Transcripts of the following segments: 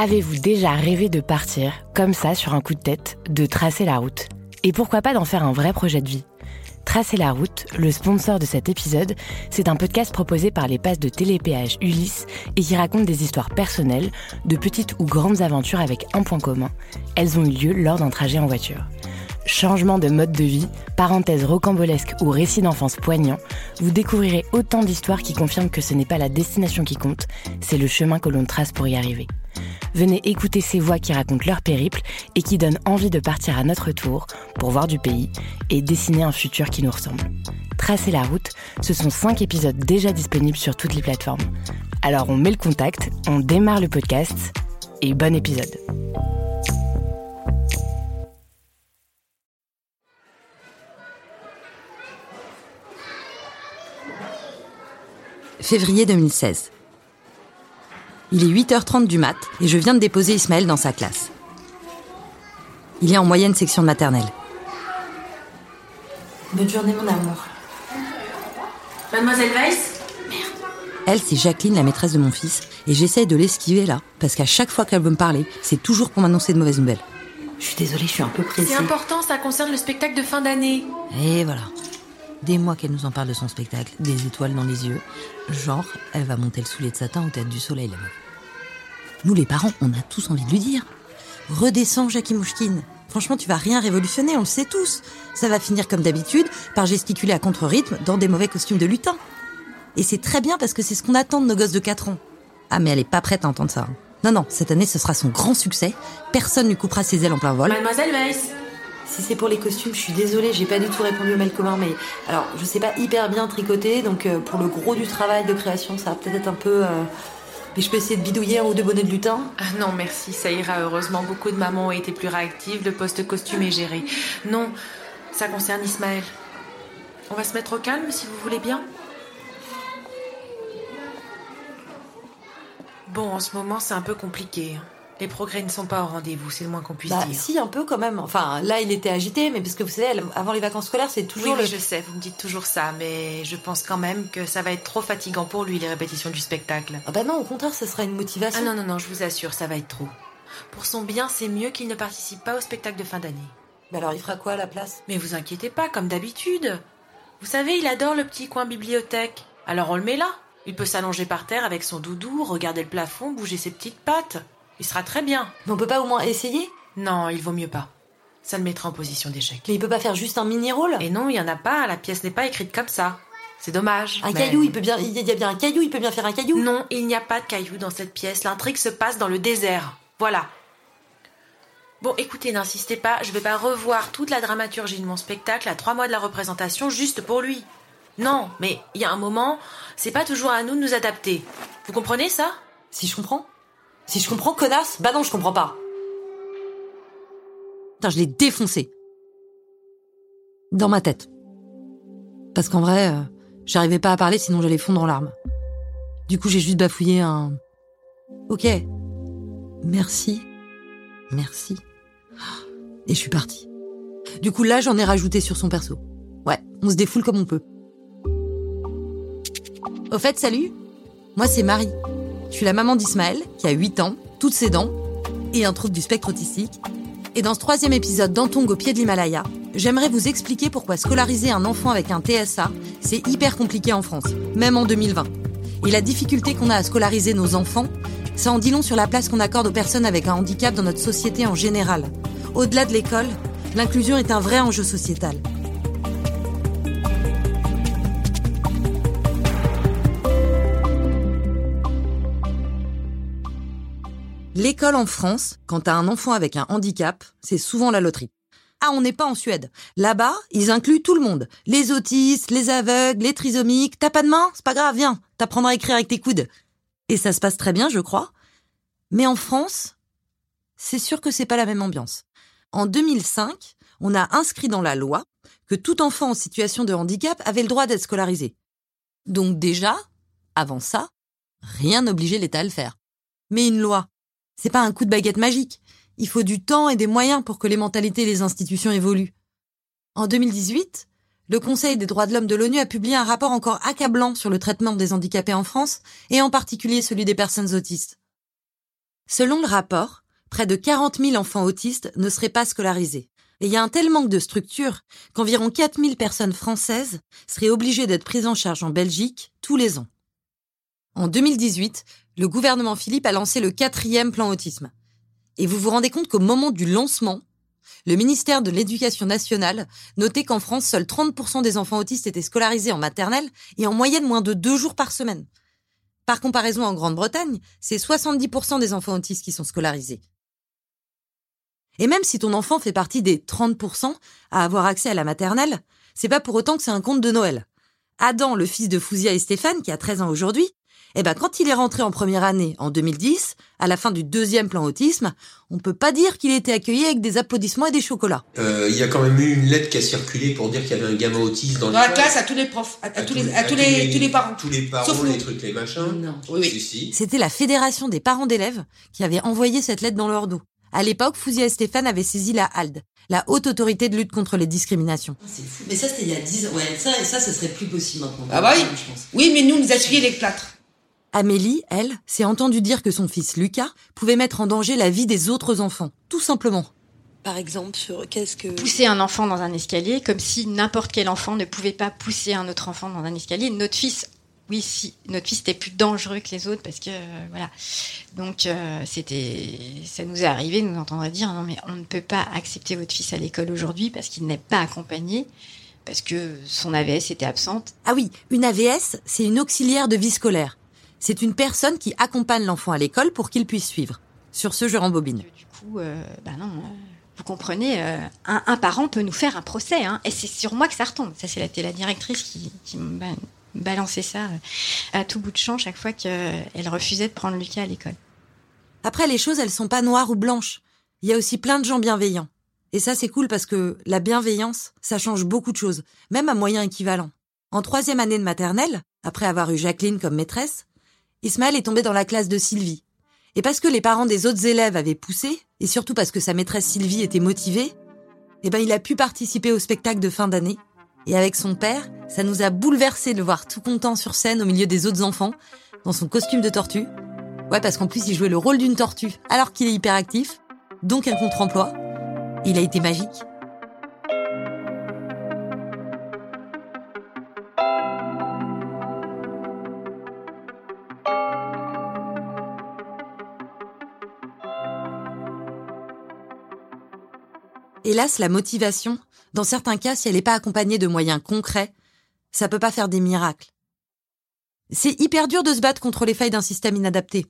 Avez-vous déjà rêvé de partir, comme ça, sur un coup de tête, de tracer la route? Et pourquoi pas d'en faire un vrai projet de vie? Tracer la route, le sponsor de cet épisode, c'est un podcast proposé par les passes de télépéage Ulysse et qui raconte des histoires personnelles, de petites ou grandes aventures avec un point commun. Elles ont eu lieu lors d'un trajet en voiture. Changement de mode de vie, parenthèse rocambolesque ou récit d'enfance poignant, vous découvrirez autant d'histoires qui confirment que ce n'est pas la destination qui compte, c'est le chemin que l'on trace pour y arriver. Venez écouter ces voix qui racontent leur périple et qui donnent envie de partir à notre tour pour voir du pays et dessiner un futur qui nous ressemble. Tracer la route, ce sont 5 épisodes déjà disponibles sur toutes les plateformes. Alors on met le contact, on démarre le podcast et bon épisode. Février 2016. Il est 8h30 du mat et je viens de déposer Ismaël dans sa classe. Il est en moyenne section de maternelle. Bonne journée, mon amour. Mademoiselle Weiss Elle, c'est Jacqueline, la maîtresse de mon fils, et j'essaye de l'esquiver là, parce qu'à chaque fois qu'elle veut me parler, c'est toujours pour m'annoncer de mauvaises nouvelles. Je suis désolée, je suis un peu pressée. C'est important, ça concerne le spectacle de fin d'année. Et voilà. Des mois qu'elle nous en parle de son spectacle, des étoiles dans les yeux. Genre, elle va monter le soulier de satin au tête du soleil. Nous, les parents, on a tous envie de lui dire. Redescends, Jackie Mouchkine. Franchement, tu vas rien révolutionner, on le sait tous. Ça va finir comme d'habitude, par gesticuler à contre-rythme dans des mauvais costumes de lutin. Et c'est très bien parce que c'est ce qu'on attend de nos gosses de 4 ans. Ah, mais elle est pas prête à entendre ça. hein. Non, non, cette année, ce sera son grand succès. Personne lui coupera ses ailes en plein vol. Mademoiselle Weiss Si c'est pour les costumes, je suis désolée, j'ai pas du tout répondu au mail commun, mais alors je sais pas hyper bien tricoter, donc euh, pour le gros du travail de création, ça va peut-être être un peu. euh, Mais je peux essayer de bidouiller un ou deux bonnets de lutin. Ah non, merci, ça ira. Heureusement, beaucoup de mamans ont été plus réactives, le poste costume est géré. Non, ça concerne Ismaël. On va se mettre au calme si vous voulez bien. Bon, en ce moment, c'est un peu compliqué. Les progrès ne sont pas au rendez-vous, c'est le moins qu'on puisse Bah dire. si, un peu quand même. Enfin, là, il était agité, mais parce que vous savez, avant les vacances scolaires, c'est toujours oui, le. je sais, vous me dites toujours ça, mais je pense quand même que ça va être trop fatigant pour lui, les répétitions du spectacle. Ah bah non, au contraire, ce sera une motivation. Ah non, non, non, je vous assure, ça va être trop. Pour son bien, c'est mieux qu'il ne participe pas au spectacle de fin d'année. Mais alors, il fera quoi à la place? Mais vous inquiétez pas, comme d'habitude. Vous savez, il adore le petit coin bibliothèque. Alors on le met là. Il peut s'allonger par terre avec son doudou, regarder le plafond, bouger ses petites pattes. Il sera très bien. Mais on peut pas au moins essayer? Non, il vaut mieux pas. Ça le mettra en position d'échec. Mais il peut pas faire juste un mini-rôle? Et non, il y en a pas, la pièce n'est pas écrite comme ça. C'est dommage. Un mais- caillou, il peut bien. Il y a bien un caillou, il peut bien faire un caillou? Non, il n'y a pas de caillou dans cette pièce. L'intrigue se passe dans le désert. Voilà. Bon, écoutez, n'insistez pas, je vais pas revoir toute la dramaturgie de mon spectacle à trois mois de la représentation juste pour lui. Non, mais il y a un moment, c'est pas toujours à nous de nous adapter. Vous comprenez ça? Si je comprends Si je comprends, connasse Bah non, je comprends pas. Putain, je l'ai défoncé. Dans ma tête. Parce qu'en vrai, euh, j'arrivais pas à parler sinon j'allais fondre en larmes. Du coup, j'ai juste bafouillé un. Ok. Merci. Merci. Et je suis partie. Du coup, là, j'en ai rajouté sur son perso. Ouais, on se défoule comme on peut. Au fait, salut. Moi, c'est Marie. Je suis la maman d'Ismaël, qui a 8 ans, toutes ses dents, et un trouble du spectre autistique. Et dans ce troisième épisode d'Antong au pied de l'Himalaya, j'aimerais vous expliquer pourquoi scolariser un enfant avec un TSA, c'est hyper compliqué en France, même en 2020. Et la difficulté qu'on a à scolariser nos enfants, ça en dit long sur la place qu'on accorde aux personnes avec un handicap dans notre société en général. Au-delà de l'école, l'inclusion est un vrai enjeu sociétal. L'école en France, quand t'as un enfant avec un handicap, c'est souvent la loterie. Ah, on n'est pas en Suède. Là-bas, ils incluent tout le monde. Les autistes, les aveugles, les trisomiques. T'as pas de main C'est pas grave, viens. T'apprendras à écrire avec tes coudes. Et ça se passe très bien, je crois. Mais en France, c'est sûr que c'est pas la même ambiance. En 2005, on a inscrit dans la loi que tout enfant en situation de handicap avait le droit d'être scolarisé. Donc déjà, avant ça, rien n'obligeait l'État à le faire. Mais une loi, c'est pas un coup de baguette magique. Il faut du temps et des moyens pour que les mentalités et les institutions évoluent. En 2018, le Conseil des droits de l'homme de l'ONU a publié un rapport encore accablant sur le traitement des handicapés en France, et en particulier celui des personnes autistes. Selon le rapport, près de 40 000 enfants autistes ne seraient pas scolarisés. Et il y a un tel manque de structure qu'environ 4 000 personnes françaises seraient obligées d'être prises en charge en Belgique tous les ans. En 2018, le gouvernement Philippe a lancé le quatrième plan autisme. Et vous vous rendez compte qu'au moment du lancement, le ministère de l'Éducation nationale notait qu'en France, seuls 30% des enfants autistes étaient scolarisés en maternelle et en moyenne moins de deux jours par semaine. Par comparaison, en Grande-Bretagne, c'est 70% des enfants autistes qui sont scolarisés. Et même si ton enfant fait partie des 30% à avoir accès à la maternelle, c'est pas pour autant que c'est un conte de Noël. Adam, le fils de Fouzia et Stéphane, qui a 13 ans aujourd'hui, eh ben, quand il est rentré en première année, en 2010, à la fin du deuxième plan autisme, on peut pas dire qu'il était accueilli avec des applaudissements et des chocolats. Euh, il y a quand même eu une lettre qui a circulé pour dire qu'il y avait un gamin autiste dans, dans la classe à tous les profs, à, tous, les, à tous, les, tous les parents. Tous les parents, Sauf les trucs, les machins. Non. Oui, oui. Si. C'était la fédération des parents d'élèves qui avait envoyé cette lettre dans leur dos. À l'époque, Fouzia et Stéphane avaient saisi la HALD, la Haute Autorité de lutte contre les discriminations. C'est fou. Mais ça, c'était il y a 10 ans. Ouais, ça, ça, ça serait plus possible maintenant. Ah bah oui. Je pense. Oui, mais nous, nous essuyer les plâtres. Amélie, elle, s'est entendue dire que son fils Lucas pouvait mettre en danger la vie des autres enfants, tout simplement. Par exemple, sur qu'est-ce que. Pousser un enfant dans un escalier, comme si n'importe quel enfant ne pouvait pas pousser un autre enfant dans un escalier. Notre fils, oui, si, notre fils était plus dangereux que les autres parce que, euh, voilà. Donc, euh, c'était, ça nous est arrivé de nous entendre dire non, mais on ne peut pas accepter votre fils à l'école aujourd'hui parce qu'il n'est pas accompagné, parce que son AVS était absente. Ah oui, une AVS, c'est une auxiliaire de vie scolaire. C'est une personne qui accompagne l'enfant à l'école pour qu'il puisse suivre. Sur ce, je rembobine. Du coup, euh, bah non, euh, vous comprenez, euh, un, un parent peut nous faire un procès, hein, et c'est sur moi que ça retombe. Ça, c'est la, la directrice qui, qui me ba- balançait ça euh, à tout bout de champ chaque fois qu'elle refusait de prendre Lucas à l'école. Après, les choses, elles sont pas noires ou blanches. Il y a aussi plein de gens bienveillants. Et ça, c'est cool parce que la bienveillance, ça change beaucoup de choses, même à moyen équivalent. En troisième année de maternelle, après avoir eu Jacqueline comme maîtresse, Ismaël est tombé dans la classe de Sylvie. Et parce que les parents des autres élèves avaient poussé, et surtout parce que sa maîtresse Sylvie était motivée, eh ben il a pu participer au spectacle de fin d'année. Et avec son père, ça nous a bouleversé de le voir tout content sur scène au milieu des autres enfants, dans son costume de tortue. Ouais, parce qu'en plus il jouait le rôle d'une tortue, alors qu'il est hyperactif, donc un contre-emploi. Il a été magique. La motivation, dans certains cas, si elle n'est pas accompagnée de moyens concrets, ça peut pas faire des miracles. C'est hyper dur de se battre contre les failles d'un système inadapté.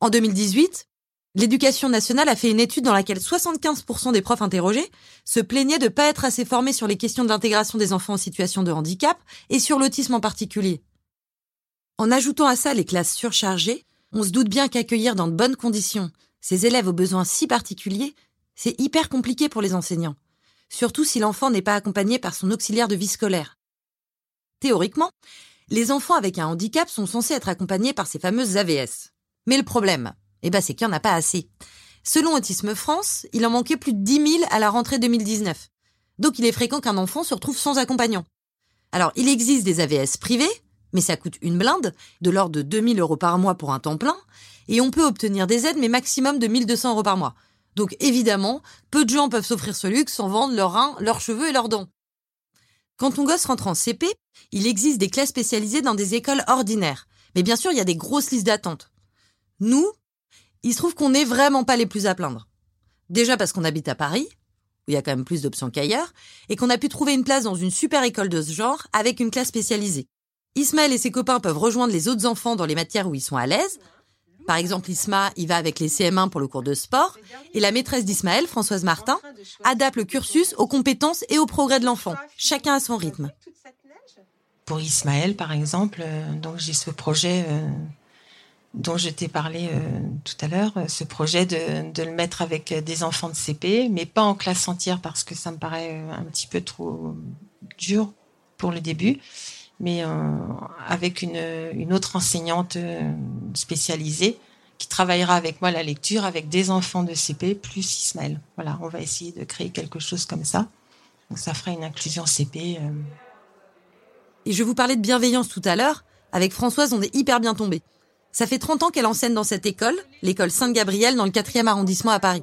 En 2018, l'éducation nationale a fait une étude dans laquelle 75% des profs interrogés se plaignaient de pas être assez formés sur les questions de l'intégration des enfants en situation de handicap et sur l'autisme en particulier. En ajoutant à ça les classes surchargées, on se doute bien qu'accueillir dans de bonnes conditions ces élèves aux besoins si particuliers, c'est hyper compliqué pour les enseignants, surtout si l'enfant n'est pas accompagné par son auxiliaire de vie scolaire. Théoriquement, les enfants avec un handicap sont censés être accompagnés par ces fameuses AVS. Mais le problème, eh ben, c'est qu'il n'y en a pas assez. Selon Autisme France, il en manquait plus de 10 000 à la rentrée 2019. Donc il est fréquent qu'un enfant se retrouve sans accompagnant. Alors, il existe des AVS privés, mais ça coûte une blinde, de l'ordre de 2000 euros par mois pour un temps plein, et on peut obtenir des aides, mais maximum de 1200 euros par mois. Donc évidemment, peu de gens peuvent s'offrir ce luxe sans vendre leurs reins, leurs cheveux et leurs dents. Quand ton gosse rentre en CP, il existe des classes spécialisées dans des écoles ordinaires. Mais bien sûr, il y a des grosses listes d'attente. Nous, il se trouve qu'on n'est vraiment pas les plus à plaindre. Déjà parce qu'on habite à Paris, où il y a quand même plus d'options qu'ailleurs, et qu'on a pu trouver une place dans une super école de ce genre avec une classe spécialisée. Ismaël et ses copains peuvent rejoindre les autres enfants dans les matières où ils sont à l'aise, Par exemple, Isma, il va avec les CM1 pour le cours de sport, et la maîtresse d'Ismaël, Françoise Martin, adapte le cursus aux compétences et au progrès de l'enfant, chacun à son rythme. Pour Ismaël, par exemple, euh, donc j'ai ce projet euh, dont je t'ai parlé euh, tout à l'heure, ce projet de, le mettre avec des enfants de CP, mais pas en classe entière parce que ça me paraît un petit peu trop dur pour le début, mais avec une autre enseignante spécialisée qui travaillera avec moi la lecture avec des enfants de CP plus Ismaël. Voilà, on va essayer de créer quelque chose comme ça. Donc ça fera une inclusion CP. Et je vous parlais de bienveillance tout à l'heure. Avec Françoise, on est hyper bien tombé. Ça fait 30 ans qu'elle enseigne dans cette école, l'école Sainte-Gabrielle, dans le 4e arrondissement à Paris.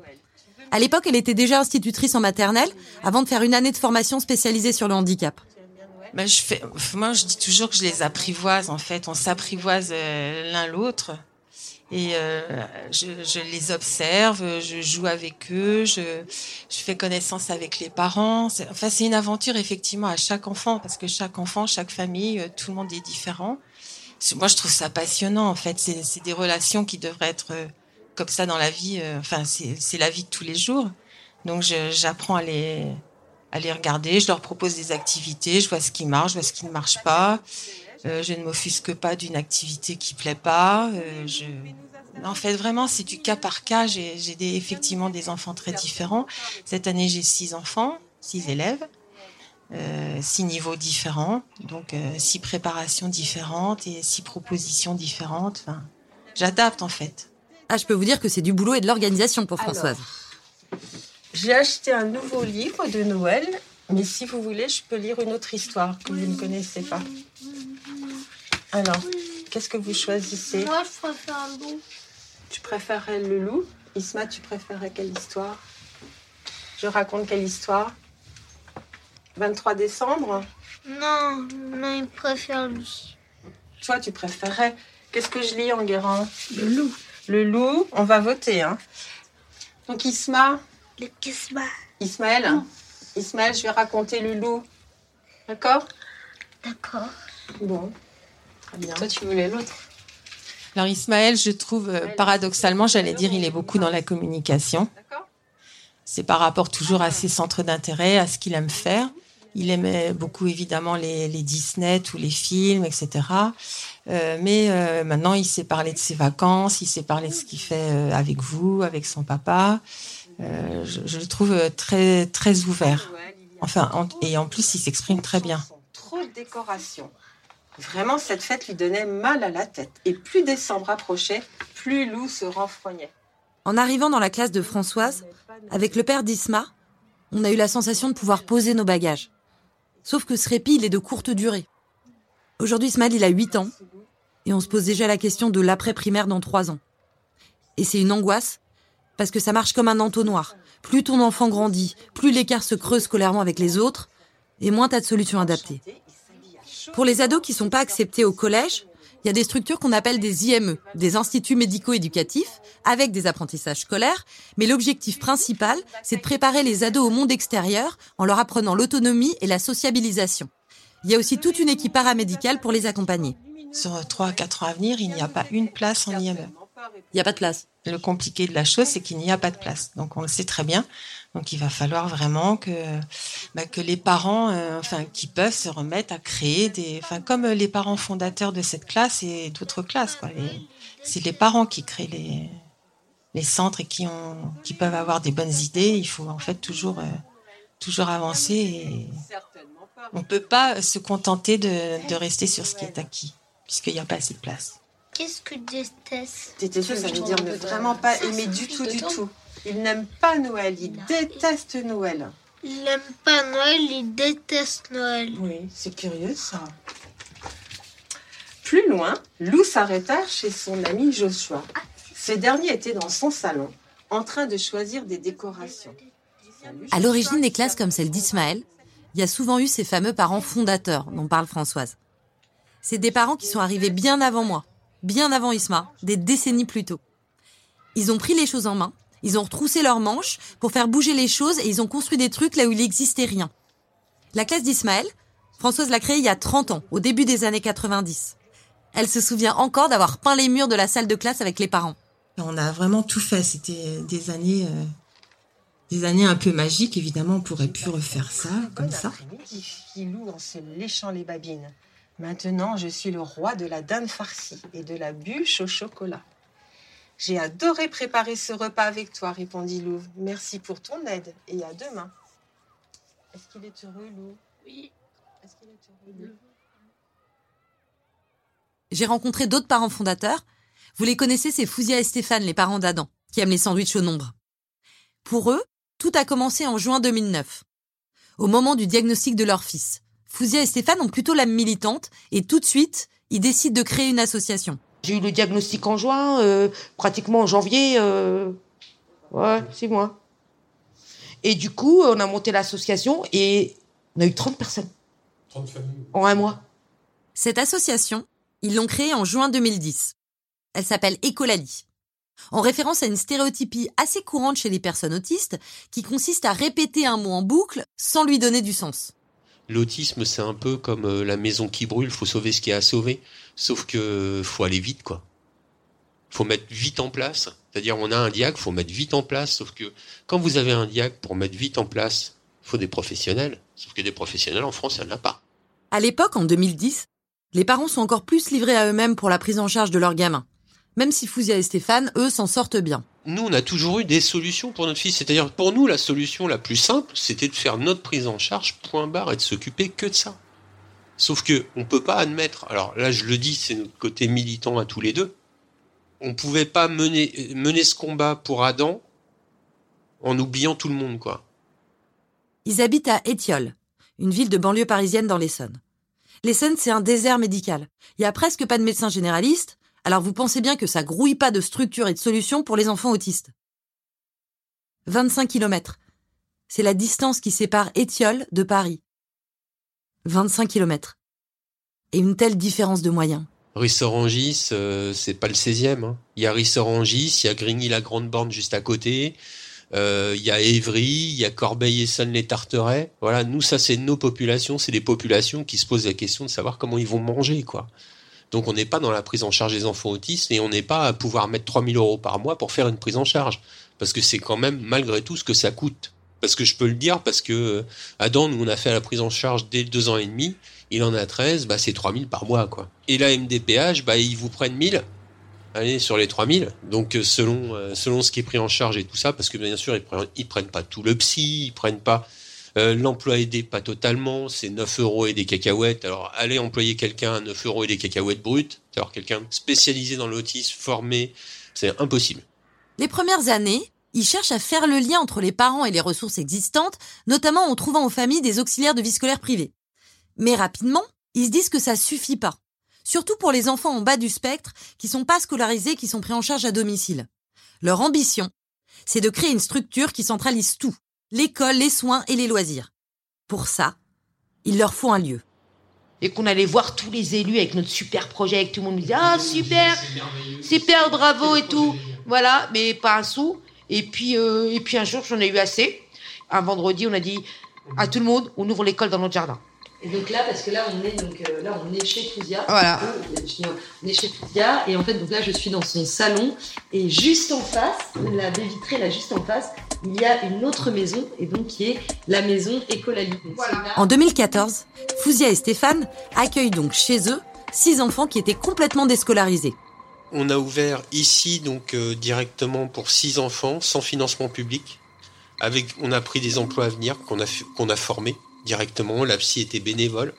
À l'époque, elle était déjà institutrice en maternelle, avant de faire une année de formation spécialisée sur le handicap. Ben, je fais, moi, je dis toujours que je les apprivoise, en fait. On s'apprivoise euh, l'un l'autre. Et euh, je, je, les observe, je joue avec eux, je, je fais connaissance avec les parents. Enfin, c'est une aventure effectivement à chaque enfant, parce que chaque enfant, chaque famille, euh, tout le monde est différent. Moi, je trouve ça passionnant, en fait. C'est des relations qui devraient être euh, comme ça dans la vie. Enfin, c'est la vie de tous les jours. Donc, j'apprends à les, à les regarder. Je leur propose des activités. Je vois ce qui marche, je vois ce qui ne marche pas. Euh, je ne m'offusque pas d'une activité qui plaît pas. Euh, je... En fait, vraiment, c'est du cas par cas. J'ai des, effectivement des enfants très différents. Cette année, j'ai six enfants, six élèves, euh, six niveaux différents, donc euh, six préparations différentes et six propositions différentes. Enfin, J'adapte en fait. Ah, je peux vous dire que c'est du boulot et de l'organisation pour Françoise. J'ai acheté un nouveau livre de Noël, mais si vous voulez, je peux lire une autre histoire que vous ne connaissez pas. Alors, qu'est-ce que vous choisissez? Moi, je préfère un loup. Tu préférerais le loup? Isma, tu préférerais quelle histoire? Je raconte quelle histoire? 23 décembre? Non, non, il préfère lui. Toi, tu préférerais? Qu'est-ce que je lis en guérant Le loup. Le loup, on va voter. Hein. Donc, Isma. Le. Ismaël. Ismaël, je vais raconter le loup. D'accord? D'accord. Bon. Très bien. Toi, tu voulais l'autre. Alors Ismaël, je trouve euh, paradoxalement, j'allais dire, il est beaucoup dans la communication. C'est par rapport toujours à ses centres d'intérêt, à ce qu'il aime faire. Il aimait beaucoup évidemment les, les Disney, tous les films, etc. Euh, mais euh, maintenant, il sait parler de ses vacances, il sait parler de ce qu'il fait euh, avec vous, avec son papa. Euh, je, je le trouve euh, très très ouvert. Enfin, en- et en plus, il s'exprime très bien. Trop de décoration. Vraiment, cette fête lui donnait mal à la tête. Et plus décembre approchait, plus Lou se renfrognait. En arrivant dans la classe de Françoise, avec le père d'Isma, on a eu la sensation de pouvoir poser nos bagages. Sauf que ce répit, il est de courte durée. Aujourd'hui, Ismaël, il a 8 ans, et on se pose déjà la question de l'après-primaire dans 3 ans. Et c'est une angoisse, parce que ça marche comme un entonnoir. Plus ton enfant grandit, plus l'écart se creuse scolairement avec les autres, et moins t'as de solutions adaptées. Pour les ados qui sont pas acceptés au collège, il y a des structures qu'on appelle des IME, des instituts médico-éducatifs, avec des apprentissages scolaires, mais l'objectif principal, c'est de préparer les ados au monde extérieur en leur apprenant l'autonomie et la sociabilisation. Il y a aussi toute une équipe paramédicale pour les accompagner. Sur 3 à 4 ans à venir, il n'y a pas une place en IME. Il n'y a pas de place. Le compliqué de la chose, c'est qu'il n'y a pas de place. Donc on le sait très bien. Donc il va falloir vraiment que bah, que les parents, euh, enfin, qui peuvent se remettre à créer des, enfin, comme les parents fondateurs de cette classe et d'autres classes, C'est les parents qui créent les les centres et qui ont, qui peuvent avoir des bonnes idées. Il faut en fait toujours euh, toujours avancer. Et on peut pas se contenter de rester sur ce qui est acquis, puisqu'il n'y a pas assez de place. Qu'est-ce que déteste Détester, ça veut dire ne vraiment pas aimer du tout, du tout. Il n'aime pas Noël, il déteste Noël. Il n'aime pas Noël, il déteste Noël. Oui, c'est curieux ça. Plus loin, Lou s'arrêta chez son ami Joshua. Ce dernier était dans son salon, en train de choisir des décorations. À l'origine des classes comme celle d'Ismaël, il y a souvent eu ces fameux parents fondateurs dont parle Françoise. C'est des parents qui sont arrivés bien avant moi, bien avant Isma, des décennies plus tôt. Ils ont pris les choses en main, ils ont retroussé leurs manches pour faire bouger les choses et ils ont construit des trucs là où il n'existait rien. La classe d'Ismaël, Françoise l'a créée il y a 30 ans, au début des années 90. Elle se souvient encore d'avoir peint les murs de la salle de classe avec les parents. On a vraiment tout fait. C'était des années, euh, des années un peu magiques. Évidemment, on pourrait plus refaire ça comme ça. Filou en se léchant les babines. Maintenant, je suis le roi de la dinde farcie et de la bûche au chocolat. J'ai adoré préparer ce repas avec toi, répondit Louve. Merci pour ton aide et à demain. Est-ce qu'il est heureux, Lou Oui. Est-ce qu'il est heureux, Lou J'ai rencontré d'autres parents fondateurs. Vous les connaissez, c'est Fouzia et Stéphane, les parents d'Adam, qui aiment les sandwichs au nombre. Pour eux, tout a commencé en juin 2009, au moment du diagnostic de leur fils. Fouzia et Stéphane ont plutôt l'âme militante et tout de suite, ils décident de créer une association. J'ai eu le diagnostic en juin, euh, pratiquement en janvier. Euh, ouais, six mois. Et du coup, on a monté l'association et on a eu 30 personnes. 30 familles. En un mois. Cette association, ils l'ont créée en juin 2010. Elle s'appelle Ecolali. En référence à une stéréotypie assez courante chez les personnes autistes qui consiste à répéter un mot en boucle sans lui donner du sens. L'autisme, c'est un peu comme euh, la maison qui brûle, faut sauver ce qui est à sauver. Sauf que faut aller vite, quoi. Faut mettre vite en place. C'est-à-dire, on a un diag, faut mettre vite en place. Sauf que quand vous avez un diag pour mettre vite en place, faut des professionnels. Sauf que des professionnels en France, il n'y en a pas. À l'époque, en 2010, les parents sont encore plus livrés à eux-mêmes pour la prise en charge de leurs gamins. Même si Fouzia et Stéphane, eux, s'en sortent bien. Nous, on a toujours eu des solutions pour notre fils. C'est-à-dire, pour nous, la solution la plus simple, c'était de faire notre prise en charge, point barre, et de s'occuper que de ça. Sauf que on peut pas admettre. Alors là, je le dis, c'est notre côté militant à tous les deux. On pouvait pas mener mener ce combat pour Adam en oubliant tout le monde, quoi. Ils habitent à Étiole, une ville de banlieue parisienne dans l'Essonne. L'Essonne, c'est un désert médical. Il y a presque pas de médecins généralistes, alors vous pensez bien que ça grouille pas de structures et de solutions pour les enfants autistes. 25 km. C'est la distance qui sépare Étiole de Paris. 25 km. Et une telle différence de moyens. Rissorangis, euh, c'est pas le 16e. Hein. Il y a Rissorangis, il y a Grigny-la-Grande-Borne juste à côté. Euh, il y a Évry, il y a Corbeil-Essonnes-les-Tarterets. Voilà, nous, ça, c'est nos populations. C'est des populations qui se posent la question de savoir comment ils vont manger, quoi. Donc, on n'est pas dans la prise en charge des enfants autistes et on n'est pas à pouvoir mettre 3000 euros par mois pour faire une prise en charge. Parce que c'est quand même, malgré tout, ce que ça coûte. Parce que je peux le dire, parce que euh, Adam, nous, on a fait la prise en charge dès deux ans et demi. Il en a 13, bah, c'est 3000 par mois, quoi. Et la MDPH, bah, ils vous prennent 1000 allez sur les 3000. Donc euh, selon euh, selon ce qui est pris en charge et tout ça, parce que bien sûr ils prennent, prennent pas tout le psy, ils prennent pas euh, l'emploi aidé pas totalement, c'est 9 euros et des cacahuètes. Alors allez employer quelqu'un à 9 euros et des cacahuètes brutes, alors quelqu'un spécialisé dans l'autisme, formé, c'est impossible. Les premières années, ils cherchent à faire le lien entre les parents et les ressources existantes, notamment en trouvant aux familles des auxiliaires de vie scolaire privés. Mais rapidement, ils se disent que ça suffit pas surtout pour les enfants en bas du spectre qui sont pas scolarisés, qui sont pris en charge à domicile. Leur ambition, c'est de créer une structure qui centralise tout, l'école, les soins et les loisirs. Pour ça, il leur faut un lieu. Et qu'on allait voir tous les élus avec notre super projet, et que tout le monde nous disait Ah, super, super, bravo et tout. Voilà, mais pas un sou. Et puis, euh, et puis un jour, j'en ai eu assez. Un vendredi, on a dit à tout le monde On ouvre l'école dans notre jardin. Et donc là, parce que là, on est donc euh, là, on est chez Fouzia. Voilà. On est chez Fouzia et en fait, donc là, je suis dans son salon et juste en face, la baie vitrée là, juste en face, il y a une autre maison et donc qui est la maison Écolali. Voilà. En 2014, Fouzia et Stéphane accueillent donc chez eux six enfants qui étaient complètement déscolarisés. On a ouvert ici donc euh, directement pour six enfants sans financement public. Avec, on a pris des emplois à venir qu'on a qu'on a formés directement, la psy était bénévole.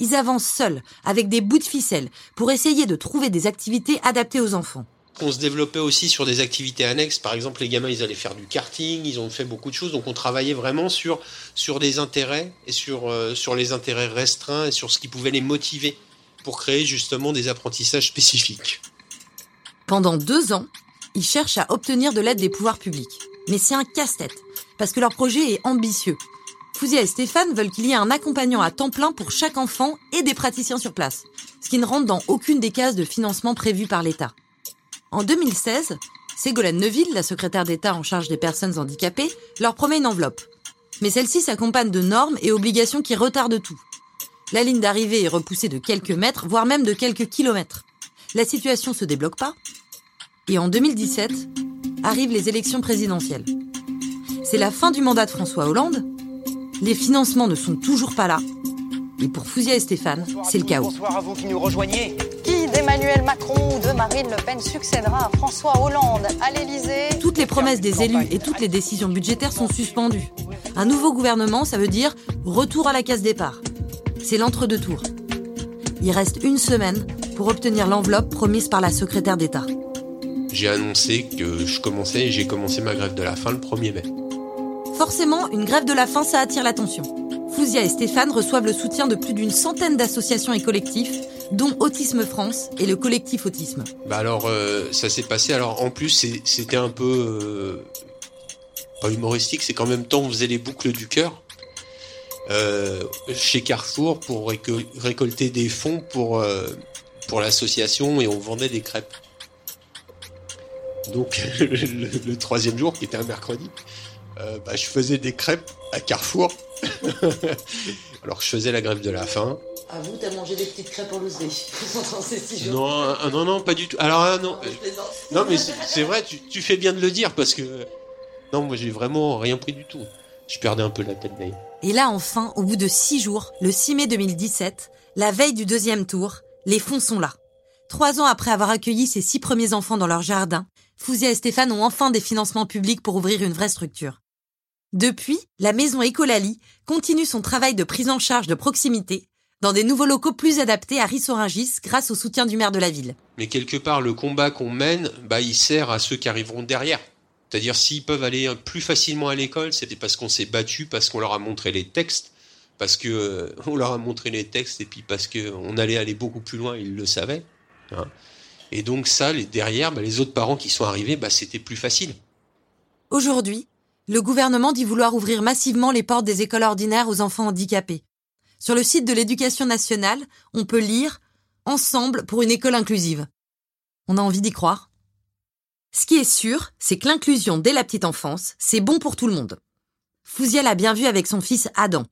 Ils avancent seuls, avec des bouts de ficelle, pour essayer de trouver des activités adaptées aux enfants. On se développait aussi sur des activités annexes. Par exemple, les gamins, ils allaient faire du karting, ils ont fait beaucoup de choses. Donc, on travaillait vraiment sur, sur des intérêts et sur, euh, sur les intérêts restreints et sur ce qui pouvait les motiver pour créer justement des apprentissages spécifiques. Pendant deux ans, ils cherchent à obtenir de l'aide des pouvoirs publics. Mais c'est un casse-tête, parce que leur projet est ambitieux. Fouzia et Stéphane veulent qu'il y ait un accompagnant à temps plein pour chaque enfant et des praticiens sur place, ce qui ne rentre dans aucune des cases de financement prévues par l'État. En 2016, Ségolène Neuville, la secrétaire d'État en charge des personnes handicapées, leur promet une enveloppe. Mais celle-ci s'accompagne de normes et obligations qui retardent tout. La ligne d'arrivée est repoussée de quelques mètres, voire même de quelques kilomètres. la situation se débloque pas. Et en 2017, arrivent les élections présidentielles. C'est la fin du mandat de François Hollande. Les financements ne sont toujours pas là. Et pour Fouzia et Stéphane, c'est le chaos. Bonsoir à vous qui nous rejoignez. Qui d'Emmanuel Macron ou de Marine Le Pen succédera à François Hollande à l'Élysée Toutes les promesses des élus et toutes les décisions budgétaires sont suspendues. Un nouveau gouvernement, ça veut dire retour à la case départ. C'est l'entre-deux tours. Il reste une semaine pour obtenir l'enveloppe promise par la secrétaire d'État. J'ai annoncé que je commençais et j'ai commencé ma grève de la faim le 1er mai. Forcément, une grève de la faim, ça attire l'attention. Fouzia et Stéphane reçoivent le soutien de plus d'une centaine d'associations et collectifs, dont Autisme France et le collectif Autisme. Bah alors, euh, ça s'est passé. Alors, en plus, c'était un peu euh, pas humoristique. C'est qu'en même temps, on faisait les boucles du cœur euh, chez Carrefour pour récol- récolter des fonds pour l'association et on vendait des crêpes. Donc, le troisième jour, qui était un mercredi, euh, bah, je faisais des crêpes à Carrefour. alors que je faisais la grève de la faim. À vous, t'as mangé des petites crêpes jours. Non, ah, non, non, pas du tout. Alors, ah, non, euh, Je plaisante. non, mais c'est c'est vrai, tu, tu fais bien de le dire parce que non, moi j'ai vraiment rien pris du tout. Je perdais un peu la tête d'ailleurs. Et là, enfin, au bout de six jours, le 6 mai 2017, la veille du deuxième tour, les fonds sont là. Trois ans après avoir accueilli ses six premiers enfants dans leur jardin, Fouzia et Stéphane ont enfin des financements publics pour ouvrir une vraie structure. Depuis, la maison Ecolali continue son travail de prise en charge de proximité dans des nouveaux locaux plus adaptés à Rissorangis grâce au soutien du maire de la ville. Mais quelque part, le combat qu'on mène, bah, il sert à ceux qui arriveront derrière. C'est-à-dire, s'ils peuvent aller plus facilement à l'école, c'était parce qu'on s'est battu, parce qu'on leur a montré les textes, parce que euh, on leur a montré les textes, et puis parce que on allait aller beaucoup plus loin, ils le savaient. hein. Et donc ça, les derrière, bah, les autres parents qui sont arrivés, bah, c'était plus facile. Aujourd'hui, le gouvernement dit vouloir ouvrir massivement les portes des écoles ordinaires aux enfants handicapés. Sur le site de l'éducation nationale, on peut lire Ensemble pour une école inclusive. On a envie d'y croire. Ce qui est sûr, c'est que l'inclusion dès la petite enfance, c'est bon pour tout le monde. Fouziel l'a bien vu avec son fils Adam.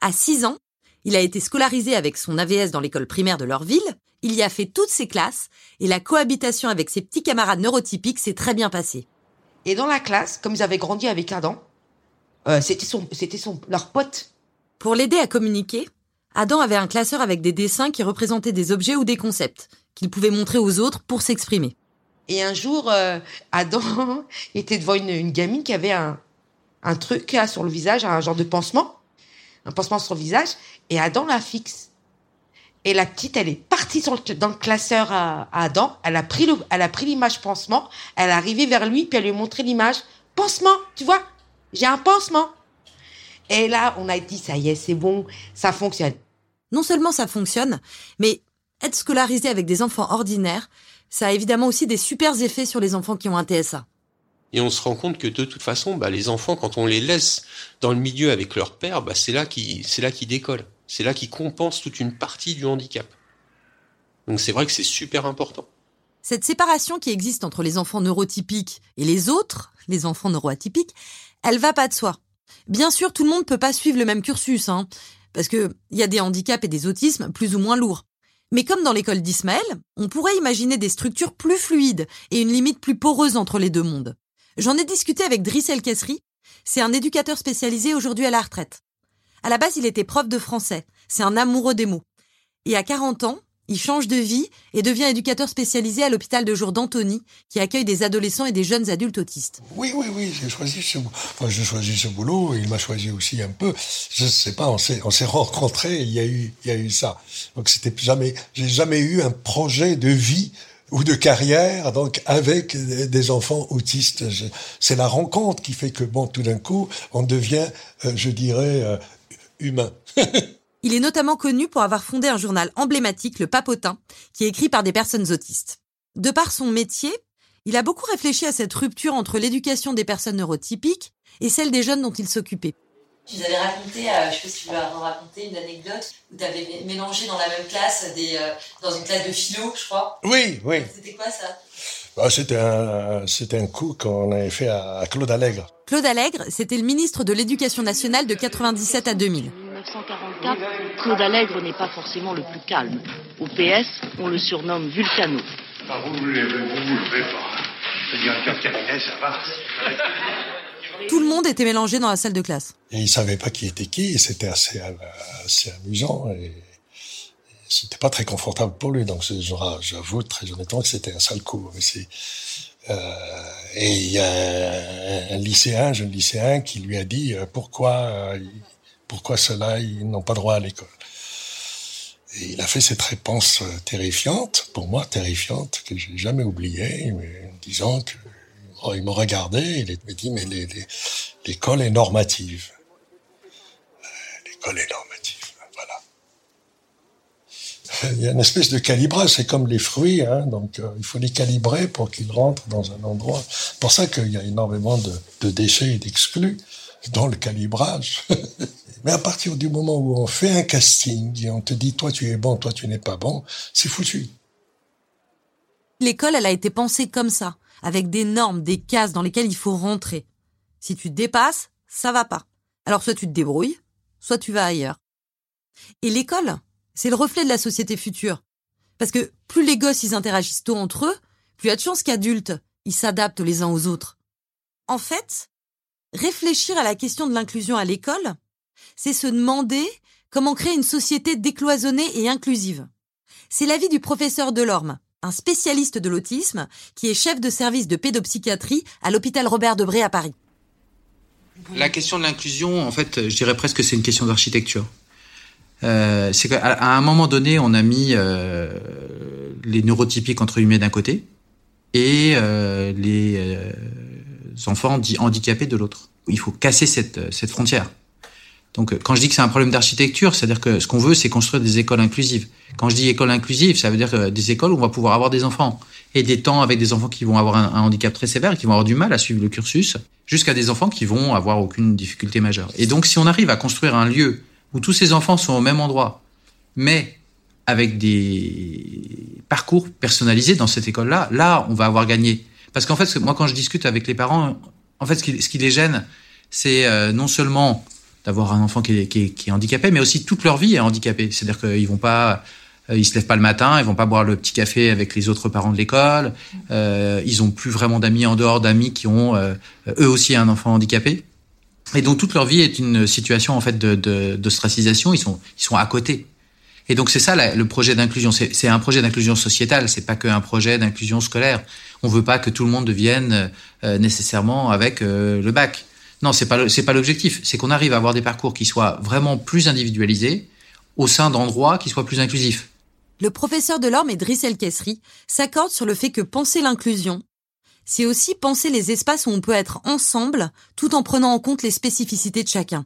À 6 ans, il a été scolarisé avec son AVS dans l'école primaire de leur ville, il y a fait toutes ses classes, et la cohabitation avec ses petits camarades neurotypiques s'est très bien passée. Et dans la classe, comme ils avaient grandi avec Adam, euh, c'était son, c'était son, leur pote. Pour l'aider à communiquer, Adam avait un classeur avec des dessins qui représentaient des objets ou des concepts qu'il pouvait montrer aux autres pour s'exprimer. Et un jour, euh, Adam était devant une, une gamine qui avait un, un truc là, sur le visage, un genre de pansement, un pansement sur le visage, et Adam la fixe. Et la petite, elle est partie sur le- dans le classeur à, à Adam, elle a pris le, elle a pris l'image pansement, elle est arrivée vers lui, puis elle lui a montré l'image pansement, tu vois, j'ai un pansement. Et là, on a dit, ça y est, c'est bon, ça fonctionne. Non seulement ça fonctionne, mais être scolarisé avec des enfants ordinaires, ça a évidemment aussi des super effets sur les enfants qui ont un TSA. Et on se rend compte que de toute façon, bah, les enfants, quand on les laisse dans le milieu avec leur père, bah, c'est là qui, c'est là qu'ils décollent. C'est là qu'ils compensent toute une partie du handicap. Donc c'est vrai que c'est super important. Cette séparation qui existe entre les enfants neurotypiques et les autres, les enfants neuroatypiques, elle va pas de soi. Bien sûr, tout le monde peut pas suivre le même cursus, hein, parce que il y a des handicaps et des autismes plus ou moins lourds. Mais comme dans l'école d'Ismaël, on pourrait imaginer des structures plus fluides et une limite plus poreuse entre les deux mondes. J'en ai discuté avec Driss El Kesri. C'est un éducateur spécialisé aujourd'hui à la retraite. À la base, il était prof de français. C'est un amoureux des mots. Et à 40 ans, il change de vie et devient éducateur spécialisé à l'hôpital de jour d'Antony, qui accueille des adolescents et des jeunes adultes autistes. Oui, oui, oui, j'ai choisi ce, enfin, j'ai choisi ce boulot, il m'a choisi aussi un peu. Je sais pas, on s'est, on s'est rencontrés, il y a eu, il y a eu ça. Donc c'était jamais, j'ai jamais eu un projet de vie ou de carrière, donc avec des enfants autistes. C'est la rencontre qui fait que bon, tout d'un coup, on devient, euh, je dirais, euh, humain. Il est notamment connu pour avoir fondé un journal emblématique, Le Papotin, qui est écrit par des personnes autistes. De par son métier, il a beaucoup réfléchi à cette rupture entre l'éducation des personnes neurotypiques et celle des jeunes dont il s'occupait. Tu nous avais raconté, euh, je sais pas si tu veux raconter une anecdote où tu avais mélangé dans la même classe, des, euh, dans une classe de philo, je crois. Oui, oui. C'était quoi ça? Bah, c'était un, c'était un coup qu'on avait fait à Claude Allègre. Claude Allègre, c'était le ministre de l'Éducation nationale de 97 à 2000. 1944, Claude Allègre n'est pas forcément le plus calme. Au PS, on le surnomme Vulcano. Ah, vous ne levez, vous vous levez pas. Directeur de cabinet, ça va. Tout le monde était mélangé dans la salle de classe. Et il savait pas qui était qui, et c'était assez, euh, assez amusant. Et c'était pas très confortable pour lui. Donc, j'avoue très honnêtement que c'était un sale coup. Mais euh, et il y a un, lycéen, un jeune lycéen, qui lui a dit euh, pourquoi, euh, pourquoi ils n'ont pas droit à l'école. Et il a fait cette réponse terrifiante, pour moi terrifiante, que j'ai jamais oubliée, disant que oh, il m'a regardé, il m'a dit mais l'école est normative. L'école est normative. Il y a une espèce de calibrage, c'est comme les fruits, hein, donc euh, il faut les calibrer pour qu'ils rentrent dans un endroit. C'est pour ça qu'il y a énormément de, déchets et d'exclus dans le calibrage. Mais à partir du moment où on fait un casting et on te dit toi tu es bon, toi tu n'es pas bon, c'est foutu. L'école, elle a été pensée comme ça, avec des normes, des cases dans lesquelles il faut rentrer. Si tu dépasses, ça va pas. Alors soit tu te débrouilles, soit tu vas ailleurs. Et l'école, c'est le reflet de la société future. Parce que plus les gosses ils interagissent tôt entre eux, plus il y a de chances qu'adultes, ils s'adaptent les uns aux autres. En fait, réfléchir à la question de l'inclusion à l'école, c'est se demander comment créer une société décloisonnée et inclusive. C'est l'avis du professeur Delorme, un spécialiste de l'autisme qui est chef de service de pédopsychiatrie à l'hôpital Robert Debré à Paris. La question de l'inclusion, en fait, je dirais presque que c'est une question d'architecture. Euh, c'est qu'à un moment donné, on a mis euh, les neurotypiques entre guillemets d'un côté et euh, les enfants dits handicapés de l'autre. Il faut casser cette, frontière. Donc, quand je dis que c'est un problème d'architecture, c'est-à-dire que ce qu'on veut, c'est construire des écoles inclusives. Quand je dis école inclusive, ça veut dire des écoles où on va pouvoir avoir des enfants et des temps avec des enfants qui vont avoir un, un handicap très sévère qui vont avoir du mal à suivre le cursus, jusqu'à des enfants qui vont avoir aucune difficulté majeure. Et donc, si on arrive à construire un lieu où tous ces enfants sont au même endroit, mais avec des parcours personnalisés dans cette école-là, là, on va avoir gagné. Parce qu'en fait, moi, quand je discute avec les parents, en fait, ce qui, les gêne, c'est euh, non seulement d'avoir un enfant qui est, handicapé, mais aussi toute leur vie est handicapée. C'est-à-dire qu'ils vont pas, euh, ils se lèvent pas le matin, ils vont pas boire le petit café avec les autres parents de l'école. Euh, ils ont plus vraiment d'amis en dehors d'amis qui ont eux aussi un enfant handicapé. Et donc toute leur vie est une situation en fait de, de, de stracisation. Ils sont, ils sont à côté. Et donc c'est ça le projet d'inclusion. C'est un projet d'inclusion sociétale. C'est pas qu'un projet d'inclusion scolaire. On veut pas que tout le monde devienne euh, nécessairement avec euh, le bac. Non, c'est pas c'est pas l'objectif. C'est qu'on arrive à avoir des parcours qui soient vraiment plus individualisés au sein d'endroits qui soient plus inclusifs. Le professeur Delorme et Driss El Kessri s'accordent sur le fait que penser l'inclusion, c'est aussi penser les espaces où on peut être ensemble tout en prenant en compte les spécificités de chacun.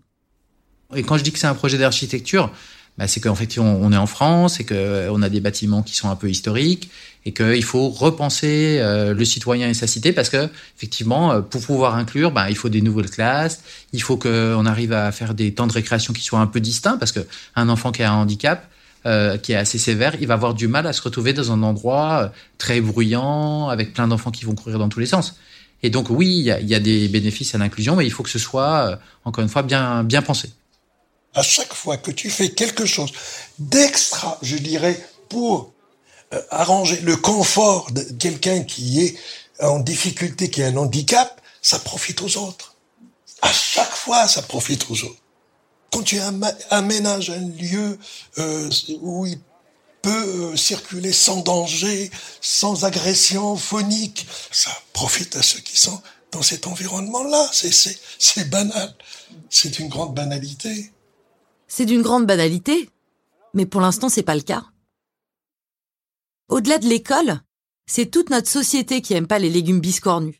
Et quand je dis que c'est un projet d'architecture, bah, c'est qu'en fait on est en France et qu'on a des bâtiments qui sont un peu historiques et qu'il faut repenser euh, le citoyen et sa cité parce que effectivement euh, pour pouvoir inclure bah, il faut des nouvelles classes il faut qu'on arrive à faire des temps de récréation qui soient un peu distincts parce que un enfant qui a un handicap euh, qui est assez sévère il va avoir du mal à se retrouver dans un endroit euh, très bruyant avec plein d'enfants qui vont courir dans tous les sens et donc oui il y a, y a, des bénéfices à l'inclusion mais il faut que ce soit euh, encore une fois bien bien pensé à chaque fois que tu fais quelque chose d'extra je dirais pour euh, arranger le confort de quelqu'un qui est en difficulté, qui a un handicap, ça profite aux autres. À chaque fois, ça profite aux autres. Quand tu aménages un lieu euh, où il peut euh, circuler sans danger, sans agression phonique, ça profite à ceux qui sont dans cet environnement-là. C'est banal. C'est une grande banalité. C'est d'une grande banalité, mais pour l'instant, c'est pas le cas. Au-delà de l'école, c'est toute notre société qui aime pas les légumes biscornus.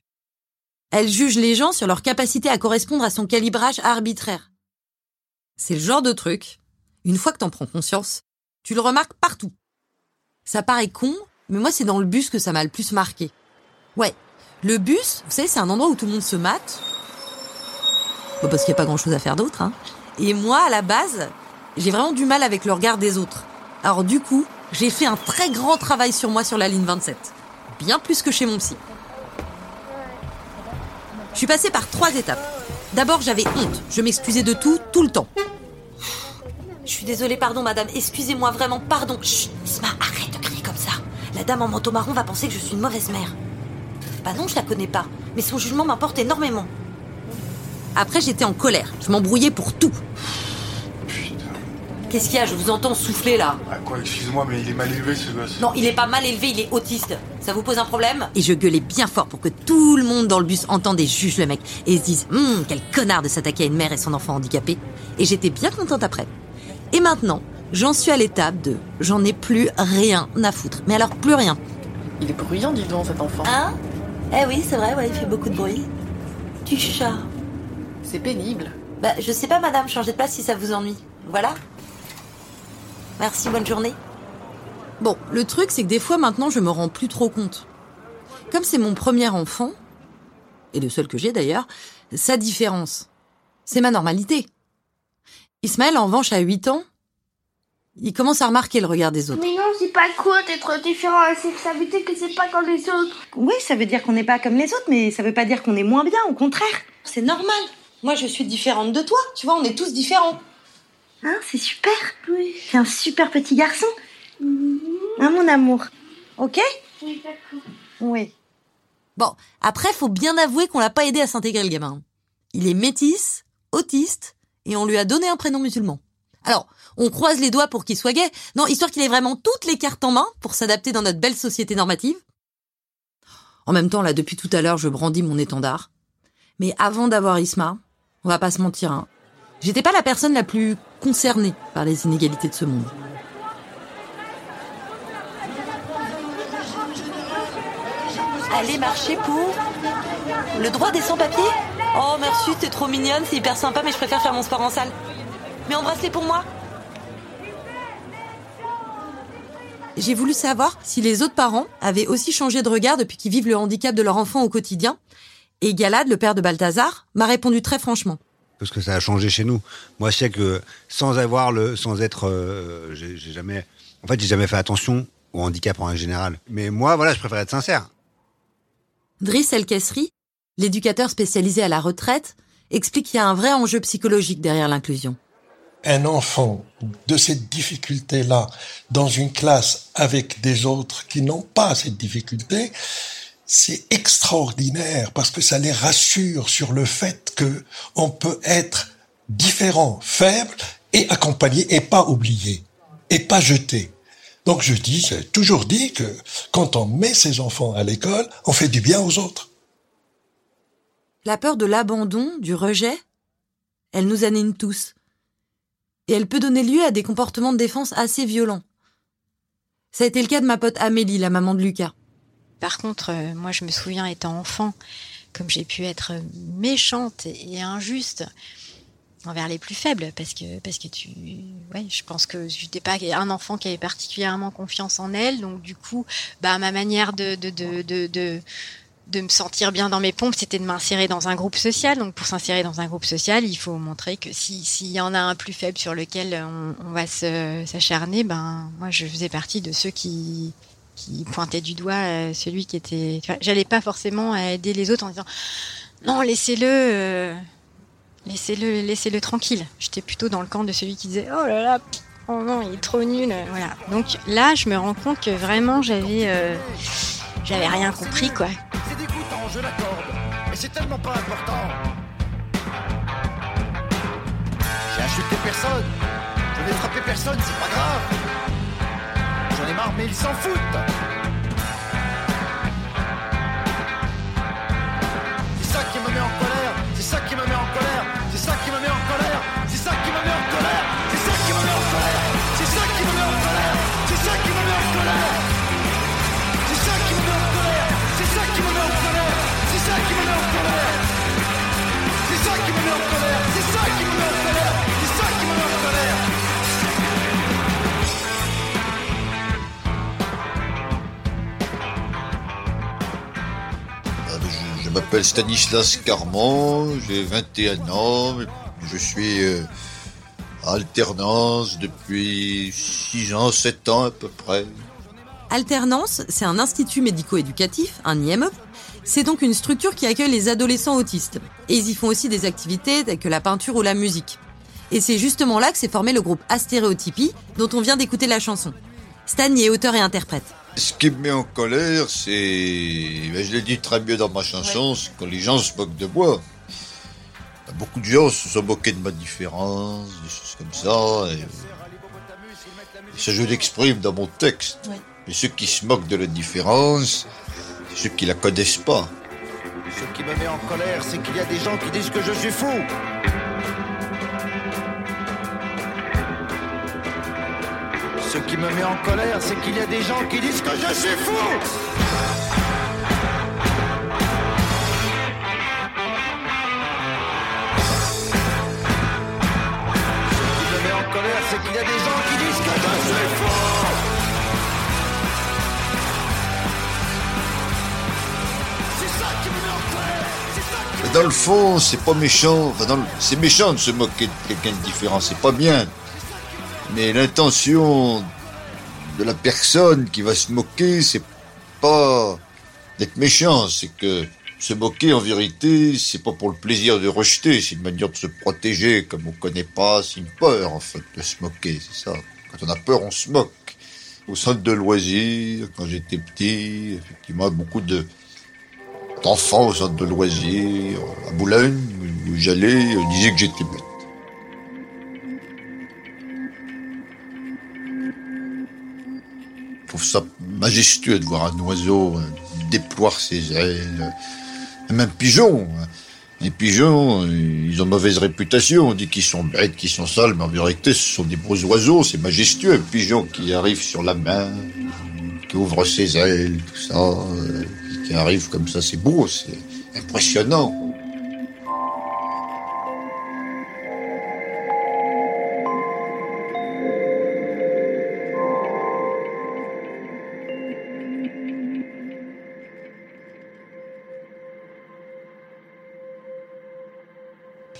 Elle juge les gens sur leur capacité à correspondre à son calibrage arbitraire. C'est le genre de truc, une fois que t'en prends conscience, tu le remarques partout. Ça paraît con, mais moi c'est dans le bus que ça m'a le plus marqué. Ouais, le bus, vous savez, c'est un endroit où tout le monde se mate. Bon, parce qu'il n'y a pas grand chose à faire d'autre, hein. Et moi, à la base, j'ai vraiment du mal avec le regard des autres. Alors du coup, j'ai fait un très grand travail sur moi sur la ligne 27. Bien plus que chez mon psy. Je suis passée par trois étapes. D'abord, j'avais honte. Je m'excusais de tout, tout le temps. Je suis désolée, pardon, madame. Excusez-moi, vraiment, pardon. Chut, Isma, arrête de crier comme ça. La dame en manteau marron va penser que je suis une mauvaise mère. Bah non, je la connais pas. Mais son jugement m'importe énormément. Après, j'étais en colère. Je m'embrouillais pour tout. Qu'est-ce qu'il y a? Je vous entends souffler là. Ah quoi, excuse-moi, mais il est mal élevé ce gosse. Non, il est pas mal élevé, il est autiste. Ça vous pose un problème? Et je gueulais bien fort pour que tout le monde dans le bus entende et juge le mec et se dise Hum, quel connard de s'attaquer à une mère et son enfant handicapé. Et j'étais bien contente après. Et maintenant, j'en suis à l'étape de j'en ai plus rien à foutre. Mais alors plus rien. Il est bruyant, dis donc, cet enfant. Hein? Eh oui, c'est vrai, ouais, il fait beaucoup de bruit. Du chat. C'est pénible. Bah, je sais pas, madame, changez de place si ça vous ennuie. Voilà. Merci, bonne journée. Bon, le truc, c'est que des fois maintenant, je me rends plus trop compte. Comme c'est mon premier enfant, et le seul que j'ai d'ailleurs, sa différence. C'est ma normalité. Ismaël, en revanche, à 8 ans, il commence à remarquer le regard des autres. Mais non, c'est pas quoi d'être différent, c'est que ça veut dire que c'est pas comme les autres. Oui, ça veut dire qu'on n'est pas comme les autres, mais ça veut pas dire qu'on est moins bien, au contraire. C'est normal. Moi, je suis différente de toi. Tu vois, on est tous différents. Hein, c'est super. Oui. T'es un super petit garçon. Hein, mon amour. Ok? Oui, d'accord. Oui. Bon, après, faut bien avouer qu'on l'a pas aidé à s'intégrer, le gamin. Il est métis, autiste, et on lui a donné un prénom musulman. Alors, on croise les doigts pour qu'il soit gay. Non, histoire qu'il ait vraiment toutes les cartes en main pour s'adapter dans notre belle société normative. En même temps, là, depuis tout à l'heure, je brandis mon étendard. Mais avant d'avoir Isma, on va pas se mentir, hein, j'étais pas la personne la plus concernée par les inégalités de ce monde. Aller marcher pour le droit des sans-papiers Oh merci, t'es trop mignonne, c'est hyper sympa, mais je préfère faire mon sport en salle. Mais embrasse-les pour moi. J'ai voulu savoir si les autres parents avaient aussi changé de regard depuis qu'ils vivent le handicap de leur enfant au quotidien. Et Galad, le père de Balthazar, m'a répondu très franchement. parce que ça a changé chez nous. Moi, je sais que sans avoir le, sans être, euh, j'ai j'ai jamais, en fait, j'ai jamais fait attention au handicap en général. Mais moi, voilà, je préfère être sincère. Driss El Kessri, l'éducateur spécialisé à la retraite, explique qu'il y a un vrai enjeu psychologique derrière l'inclusion. un enfant de cette difficulté-là dans une classe avec des autres qui n'ont pas cette difficulté, c'est extraordinaire parce que ça les rassure sur le fait que on peut être différent, faible et accompagné et pas oublié et pas jeté. Donc je dis, j'ai toujours dit que quand on met ses enfants à l'école, on fait du bien aux autres. La peur de l'abandon, du rejet, elle nous anime tous. Et elle peut donner lieu à des comportements de défense assez violents. Ça a été le cas de ma pote Amélie, la maman de Lucas. Par contre, euh, moi, je me souviens étant enfant, comme j'ai pu être méchante et injuste envers les plus faibles, parce que parce que tu, ouais, je pense que je n'étais pas un enfant qui avait particulièrement confiance en elle, donc du coup, bah ma manière de de de de, de me sentir bien dans mes pompes, c'était de m'insérer dans un groupe social. Donc, pour s'insérer dans un groupe social, il faut montrer que si s'il y en a un plus faible sur lequel on, va s'acharner, ben moi, je faisais partie de ceux qui qui pointaient du doigt euh, celui qui était. Enfin, J'allais pas forcément aider les autres en disant non, laissez-le, laissez-le, laissez-le tranquille. J'étais plutôt dans le camp de celui qui disait oh là là, oh non, il est trop nul. Voilà. Donc là, je me rends compte que vraiment, j'avais, euh, rien compris quoi. C'est dégoûtant, je l'accorde, mais c'est tellement pas important. J'ai insulté personne, je n'ai frappé personne, c'est pas grave. J'en ai marre, mais ils s'en foutent. C'est ça qui me met en Je, m'appelle Stanislas Carmon, j'ai 21 ans, je suis euh, alternance depuis 6 ans, 7 ans à peu près. Alternance, c'est un institut médico-éducatif, un IME. C'est donc une structure qui accueille les adolescents autistes. Et ils y font aussi des activités telles que la peinture ou la musique. Et c'est justement là que s'est formé le groupe Astéréotypie, dont on vient d'écouter la chanson. Stan y est auteur et interprète. Ce qui me met en colère, c'est. ben, je l'ai dit très bien dans ma chanson, c'est quand les gens se moquent de moi. Ben, Beaucoup de gens se sont moqués de ma différence, des choses comme ça. Et, et ça, je l'exprime dans mon texte. Mais ceux qui se moquent de la différence, c'est ceux qui la connaissent pas. Ce qui me met en colère, c'est qu'il y a des gens qui disent que je suis fou. Ce qui me met en colère, c'est qu'il y a des gens qui disent que je suis fou. C'est qu'il y a des gens qui disent que je suis. C'est ça qui me met en colère. Dans le fond, c'est pas méchant. C'est méchant de se moquer de quelqu'un de différent, c'est pas bien. Mais l'intention de la personne qui va se moquer, c'est pas d'être méchant, c'est que se moquer en vérité, c'est pas pour le plaisir de rejeter, c'est une manière de se protéger, comme on connaît pas, c'est une peur en fait de se moquer, c'est ça. Quand on a peur, on se moque. Au centre de loisirs, quand j'étais petit, effectivement, beaucoup de d'enfants au centre de loisirs, à Boulogne, où j'allais, on disait que j'étais bête. Trouve ça majestueux de voir un oiseau euh, déployer ses ailes. Même pigeons. hein. Les pigeons, euh, ils ont mauvaise réputation. On dit qu'ils sont bêtes, qu'ils sont sales, mais en vérité, ce sont des beaux oiseaux. C'est majestueux. Un pigeon qui arrive sur la main, qui ouvre ses ailes, tout ça, euh, qui arrive comme ça, c'est beau, c'est impressionnant.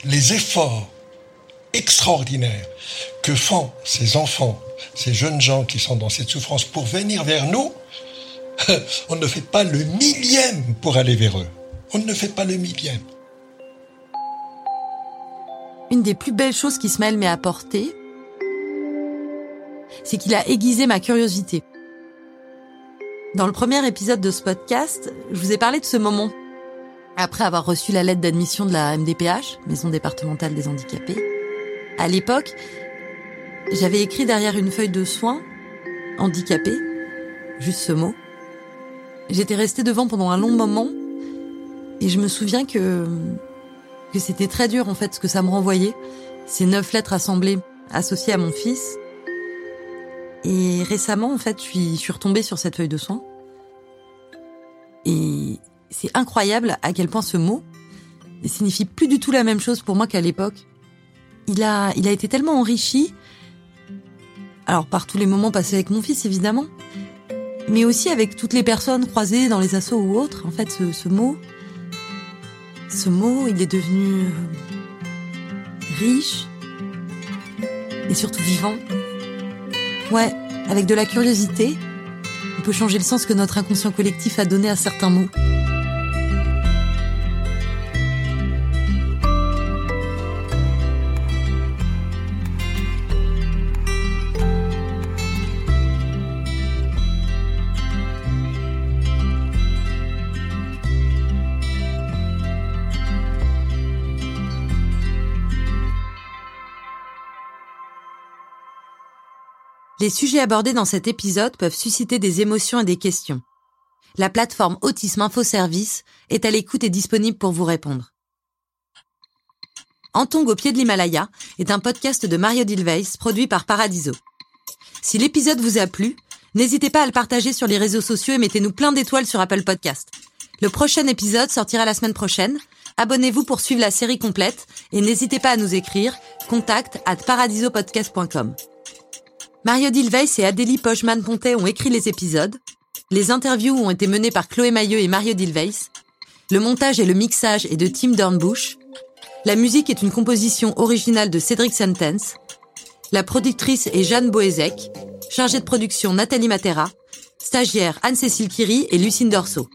Les efforts extraordinaires que font ces enfants, ces jeunes gens qui sont dans cette souffrance pour venir vers nous, on ne fait pas le millième pour aller vers eux. On ne fait pas le millième. Une des plus belles choses qu'Ismaël m'ait apporté, c'est qu'il a aiguisé ma curiosité. Dans le premier épisode de ce podcast, je vous ai parlé de ce moment. Après avoir reçu la lettre d'admission de la MDPH, Maison départementale des handicapés, à l'époque, j'avais écrit derrière une feuille de soins handicapé, juste ce mot. J'étais restée devant pendant un long moment et je me souviens que que c'était très dur en fait ce que ça me renvoyait, ces neuf lettres assemblées associées à mon fils. Et récemment en fait, je suis, retombée sur cette feuille de soins et c'est incroyable à quel point ce mot signifie plus du tout la même chose pour moi qu'à l'époque. Il a, été tellement enrichi, alors par tous les moments passés avec mon fils évidemment, mais aussi avec toutes les personnes croisées dans les assos ou autres. En fait, ce, ce mot, ce mot, il est devenu riche et surtout vivant. Ouais, avec de la curiosité, on peut changer le sens que notre inconscient collectif a donné à certains mots. Les sujets abordés dans cet épisode peuvent susciter des émotions et des questions. La plateforme Autisme Info Service est à l'écoute et disponible pour vous répondre. Antong au pied de l'Himalaya est un podcast de Mario Dilweis produit par Paradiso. Si l'épisode vous a plu, n'hésitez pas à le partager sur les réseaux sociaux et mettez-nous plein d'étoiles sur Apple Podcast. Le prochain épisode sortira la semaine prochaine. Abonnez-vous pour suivre la série complète et n'hésitez pas à nous écrire contact at paradisopodcast.com. Mario Dilweis et Adélie Pochman-Pontet ont écrit les épisodes. Les interviews ont été menées par Chloé Mailleux et Mario Dilweis. Le montage et le mixage est de Tim Dornbush. La musique est une composition originale de Cédric Sentence. La productrice est Jeanne Boézek. Chargée de production Nathalie Matera. Stagiaire Anne-Cécile Kiri et Lucine Dorso.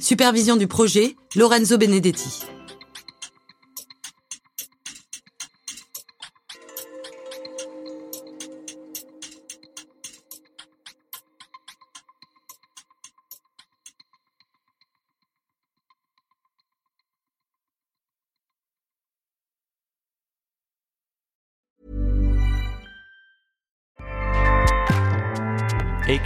Supervision du projet Lorenzo Benedetti.